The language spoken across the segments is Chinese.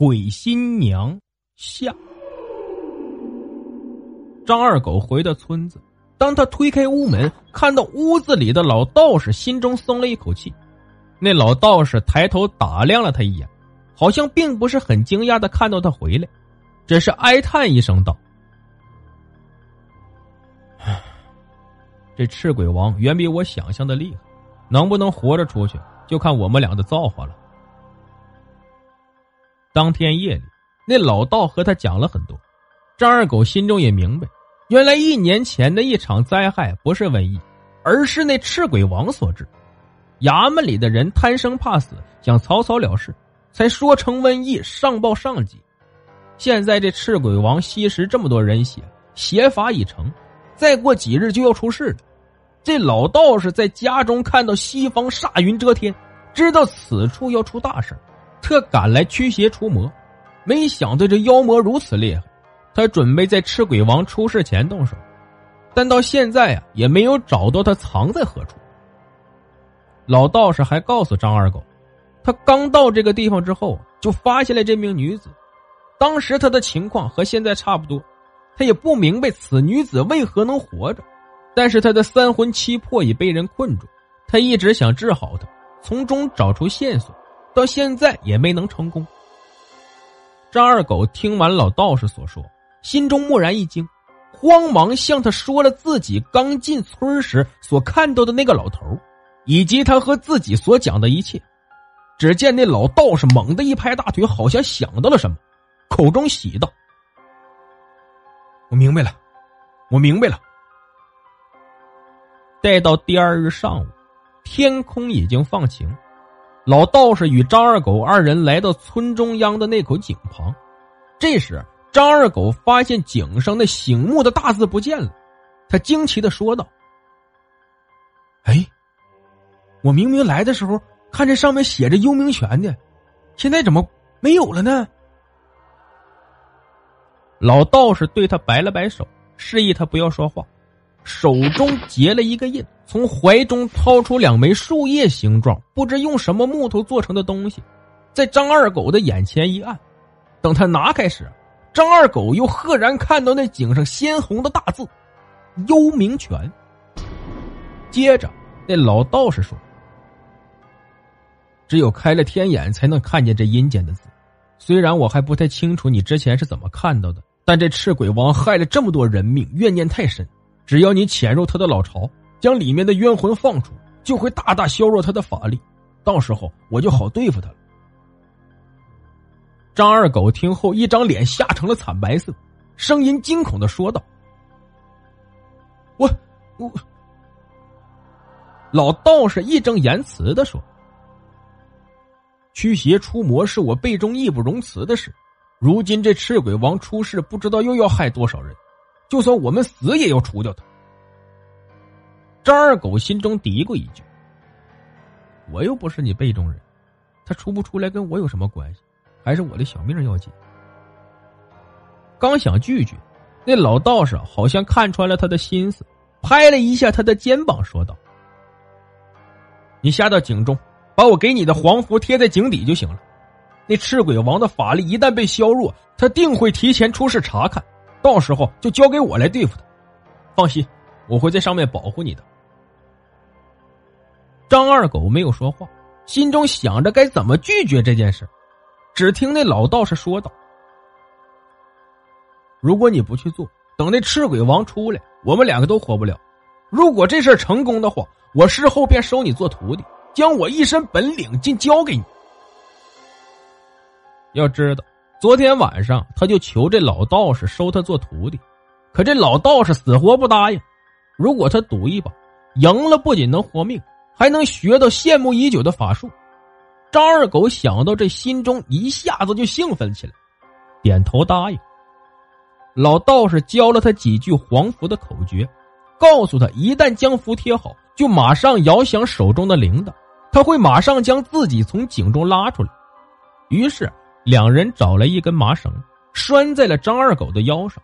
鬼新娘下，张二狗回到村子，当他推开屋门，看到屋子里的老道士，心中松了一口气。那老道士抬头打量了他一眼，好像并不是很惊讶的看到他回来，只是哀叹一声道：“这赤鬼王远比我想象的厉害，能不能活着出去，就看我们俩的造化了。”当天夜里，那老道和他讲了很多。张二狗心中也明白，原来一年前的一场灾害不是瘟疫，而是那赤鬼王所致。衙门里的人贪生怕死，想草草了事，才说成瘟疫上报上级。现在这赤鬼王吸食这么多人血，邪法已成，再过几日就要出事了。这老道士在家中看到西方煞云遮天，知道此处要出大事特赶来驱邪除魔，没想到这妖魔如此厉害，他准备在赤鬼王出事前动手，但到现在啊也没有找到他藏在何处。老道士还告诉张二狗，他刚到这个地方之后就发现了这名女子，当时他的情况和现在差不多，他也不明白此女子为何能活着，但是他的三魂七魄已被人困住，他一直想治好她，从中找出线索。到现在也没能成功。张二狗听完老道士所说，心中蓦然一惊，慌忙向他说了自己刚进村时所看到的那个老头，以及他和自己所讲的一切。只见那老道士猛地一拍大腿，好像想到了什么，口中喜道：“我明白了，我明白了。”待到第二日上午，天空已经放晴。老道士与张二狗二人来到村中央的那口井旁，这时张二狗发现井上那醒目的大字不见了，他惊奇的说道：“哎，我明明来的时候看这上面写着幽冥泉的，现在怎么没有了呢？”老道士对他摆了摆手，示意他不要说话。手中结了一个印，从怀中掏出两枚树叶形状、不知用什么木头做成的东西，在张二狗的眼前一按。等他拿开时，张二狗又赫然看到那井上鲜红的大字“幽冥泉”。接着，那老道士说：“只有开了天眼，才能看见这阴间的字。虽然我还不太清楚你之前是怎么看到的，但这赤鬼王害了这么多人命，怨念太深。”只要你潜入他的老巢，将里面的冤魂放出，就会大大削弱他的法力，到时候我就好对付他了。张二狗听后，一张脸吓成了惨白色，声音惊恐的说道：“我我。”老道士义正言辞的说：“驱邪除魔是我辈中义不容辞的事，如今这赤鬼王出事，不知道又要害多少人。”就算我们死也要除掉他。张二狗心中嘀咕一句：“我又不是你辈中人，他出不出来跟我有什么关系？还是我的小命要紧。”刚想拒绝，那老道士好像看穿了他的心思，拍了一下他的肩膀，说道：“你下到井中，把我给你的黄符贴在井底就行了。那赤鬼王的法力一旦被削弱，他定会提前出示查看。”到时候就交给我来对付他，放心，我会在上面保护你的。张二狗没有说话，心中想着该怎么拒绝这件事。只听那老道士说道：“如果你不去做，等那赤鬼王出来，我们两个都活不了。如果这事成功的话，我事后便收你做徒弟，将我一身本领尽教给你。要知道。”昨天晚上，他就求这老道士收他做徒弟，可这老道士死活不答应。如果他赌一把，赢了不仅能活命，还能学到羡慕已久的法术。张二狗想到这，心中一下子就兴奋起来，点头答应。老道士教了他几句黄符的口诀，告诉他一旦将符贴好，就马上摇响手中的铃铛，他会马上将自己从井中拉出来。于是两人找来一根麻绳，拴在了张二狗的腰上。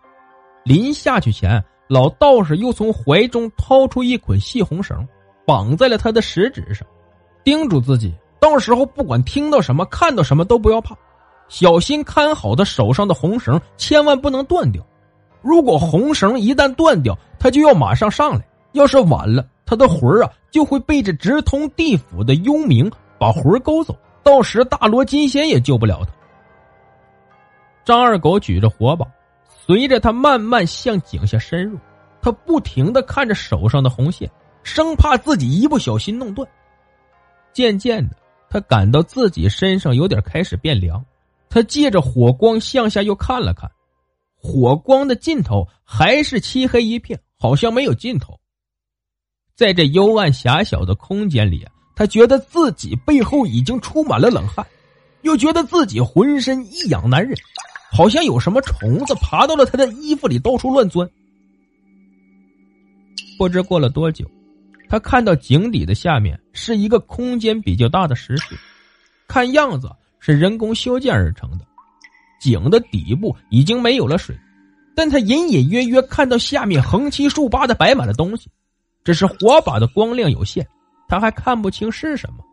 临下去前，老道士又从怀中掏出一捆细红绳，绑在了他的食指上，叮嘱自己。到时候不管听到什么、看到什么都不要怕，小心看好他手上的红绳，千万不能断掉。如果红绳一旦断掉，他就要马上上来。要是晚了，他的魂儿啊就会被这直通地府的幽冥把魂勾走，到时大罗金仙也救不了他。张二狗举着火把，随着他慢慢向井下深入，他不停的看着手上的红线，生怕自己一不小心弄断。渐渐的。他感到自己身上有点开始变凉，他借着火光向下又看了看，火光的尽头还是漆黑一片，好像没有尽头。在这幽暗狭小的空间里，他觉得自己背后已经出满了冷汗，又觉得自己浑身一痒难忍，好像有什么虫子爬到了他的衣服里到处乱钻。不知过了多久。他看到井底的下面是一个空间比较大的石室，看样子是人工修建而成的。井的底部已经没有了水，但他隐隐约约看到下面横七竖八的摆满了东西，只是火把的光亮有限，他还看不清是什么。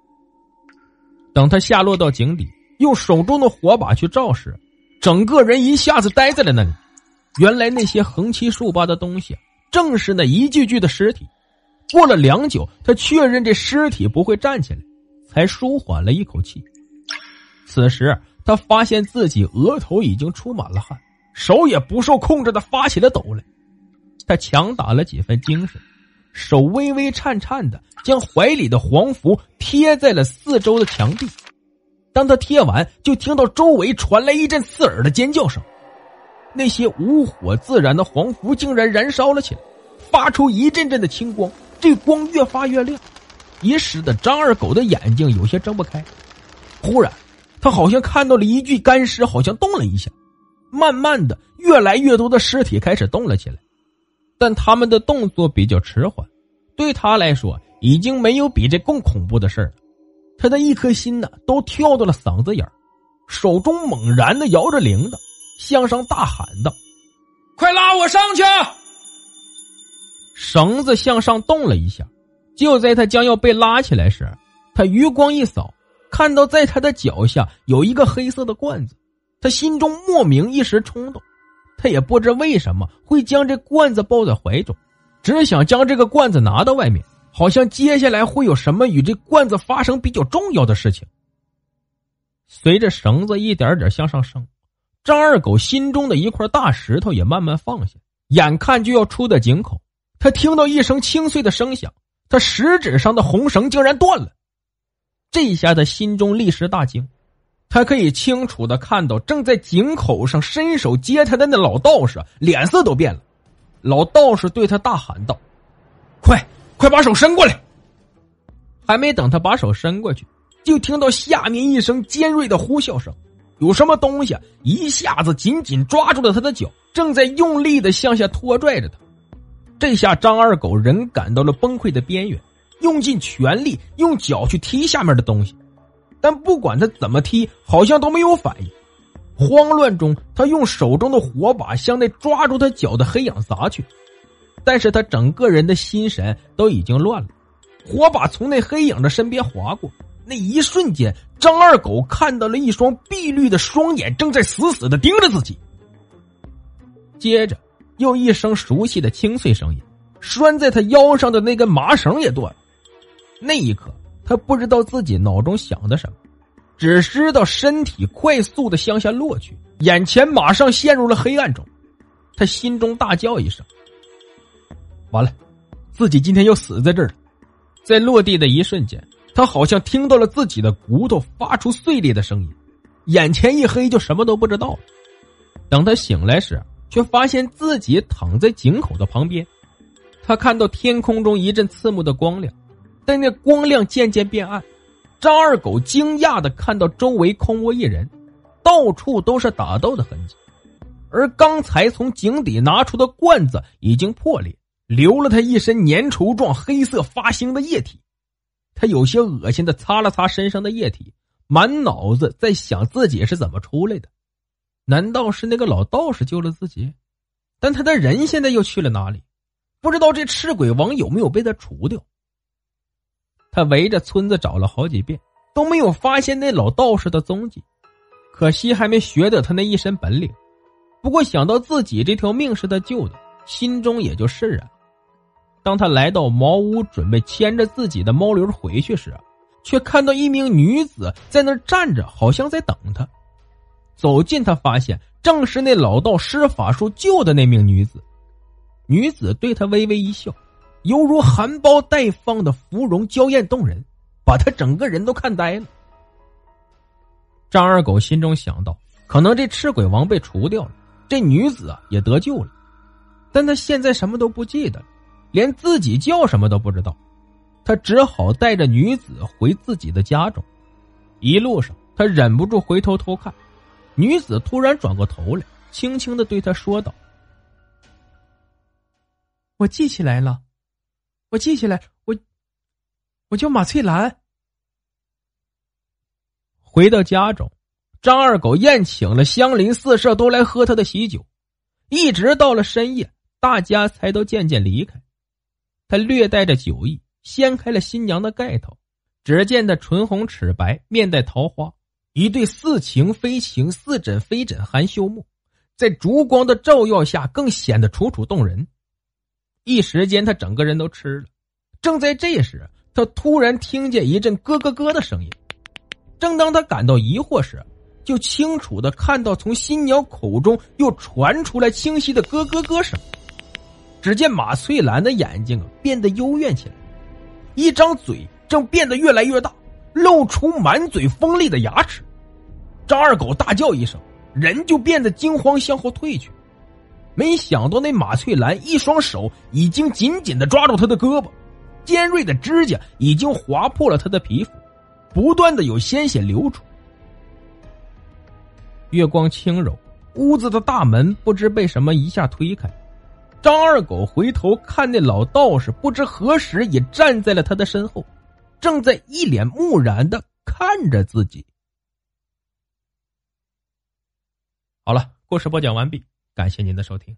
等他下落到井底，用手中的火把去照时，整个人一下子呆在了那里。原来那些横七竖八的东西，正是那一具具的尸体。过了良久，他确认这尸体不会站起来，才舒缓了一口气。此时，他发现自己额头已经出满了汗，手也不受控制的发起了抖来。他强打了几分精神，手微微颤颤的将怀里的黄符贴在了四周的墙壁。当他贴完，就听到周围传来一阵刺耳的尖叫声。那些无火自燃的黄符竟然燃烧了起来，发出一阵阵的青光。这光越发越亮，也使得张二狗的眼睛有些睁不开。忽然，他好像看到了一具干尸，好像动了一下。慢慢的，越来越多的尸体开始动了起来，但他们的动作比较迟缓。对他来说，已经没有比这更恐怖的事了。他的一颗心呢，都跳到了嗓子眼手中猛然的摇着铃铛，向上大喊道：“快拉我上去！”绳子向上动了一下，就在他将要被拉起来时，他余光一扫，看到在他的脚下有一个黑色的罐子，他心中莫名一时冲动，他也不知为什么会将这罐子抱在怀中，只想将这个罐子拿到外面，好像接下来会有什么与这罐子发生比较重要的事情。随着绳子一点点向上升，张二狗心中的一块大石头也慢慢放下，眼看就要出的井口。他听到一声清脆的声响，他食指上的红绳竟然断了。这一下他心中立时大惊，他可以清楚的看到正在井口上伸手接他的那老道士脸色都变了。老道士对他大喊道：“快，快把手伸过来！”还没等他把手伸过去，就听到下面一声尖锐的呼啸声，有什么东西一下子紧紧抓住了他的脚，正在用力的向下拖拽着他。这下张二狗人感到了崩溃的边缘，用尽全力用脚去踢下面的东西，但不管他怎么踢，好像都没有反应。慌乱中，他用手中的火把向那抓住他脚的黑影砸去，但是他整个人的心神都已经乱了。火把从那黑影的身边划过，那一瞬间，张二狗看到了一双碧绿的双眼正在死死的盯着自己。接着。又一声熟悉的清脆声音，拴在他腰上的那根麻绳也断了。那一刻，他不知道自己脑中想的什么，只知道身体快速的向下落去，眼前马上陷入了黑暗中。他心中大叫一声：“完了，自己今天要死在这儿了！”在落地的一瞬间，他好像听到了自己的骨头发出碎裂的声音，眼前一黑，就什么都不知道了。等他醒来时，却发现自己躺在井口的旁边，他看到天空中一阵刺目的光亮，但那光亮渐渐变暗，张二狗惊讶的看到周围空无一人，到处都是打斗的痕迹，而刚才从井底拿出的罐子已经破裂，流了他一身粘稠状、黑色发腥的液体。他有些恶心的擦了擦身上的液体，满脑子在想自己是怎么出来的。难道是那个老道士救了自己？但他的人现在又去了哪里？不知道这赤鬼王有没有被他除掉？他围着村子找了好几遍，都没有发现那老道士的踪迹。可惜还没学得他那一身本领。不过想到自己这条命是他救的，心中也就释然。当他来到茅屋，准备牵着自己的猫驴回去时，却看到一名女子在那儿站着，好像在等他。走近，他发现正是那老道施法术救的那名女子。女子对他微微一笑。犹如含苞待放的芙蓉，娇艳动人，把他整个人都看呆了。张二狗心中想到，可能这赤鬼王被除掉了，这女子啊也得救了，但他现在什么都不记得了，连自己叫什么都不知道。他只好带着女子回自己的家中。一路上，他忍不住回头偷看，女子突然转过头来，轻轻的对他说道：“我记起来了。”我记起来，我我叫马翠兰。回到家中，张二狗宴请了乡邻四舍都来喝他的喜酒，一直到了深夜，大家才都渐渐离开。他略带着酒意，掀开了新娘的盖头，只见她唇红齿白，面带桃花，一对似情非情、似枕非枕含羞目，在烛光的照耀下，更显得楚楚动人。一时间，他整个人都吃了。正在这时，他突然听见一阵咯咯咯的声音。正当他感到疑惑时，就清楚的看到从新娘口中又传出来清晰的咯咯咯声。只见马翠兰的眼睛变得幽怨起来，一张嘴正变得越来越大，露出满嘴锋利的牙齿。张二狗大叫一声，人就变得惊慌，向后退去。没想到那马翠兰一双手已经紧紧的抓住他的胳膊，尖锐的指甲已经划破了他的皮肤，不断的有鲜血流出。月光轻柔，屋子的大门不知被什么一下推开，张二狗回头看那老道士，不知何时也站在了他的身后，正在一脸木然的看着自己。好了，故事播讲完毕。感谢您的收听。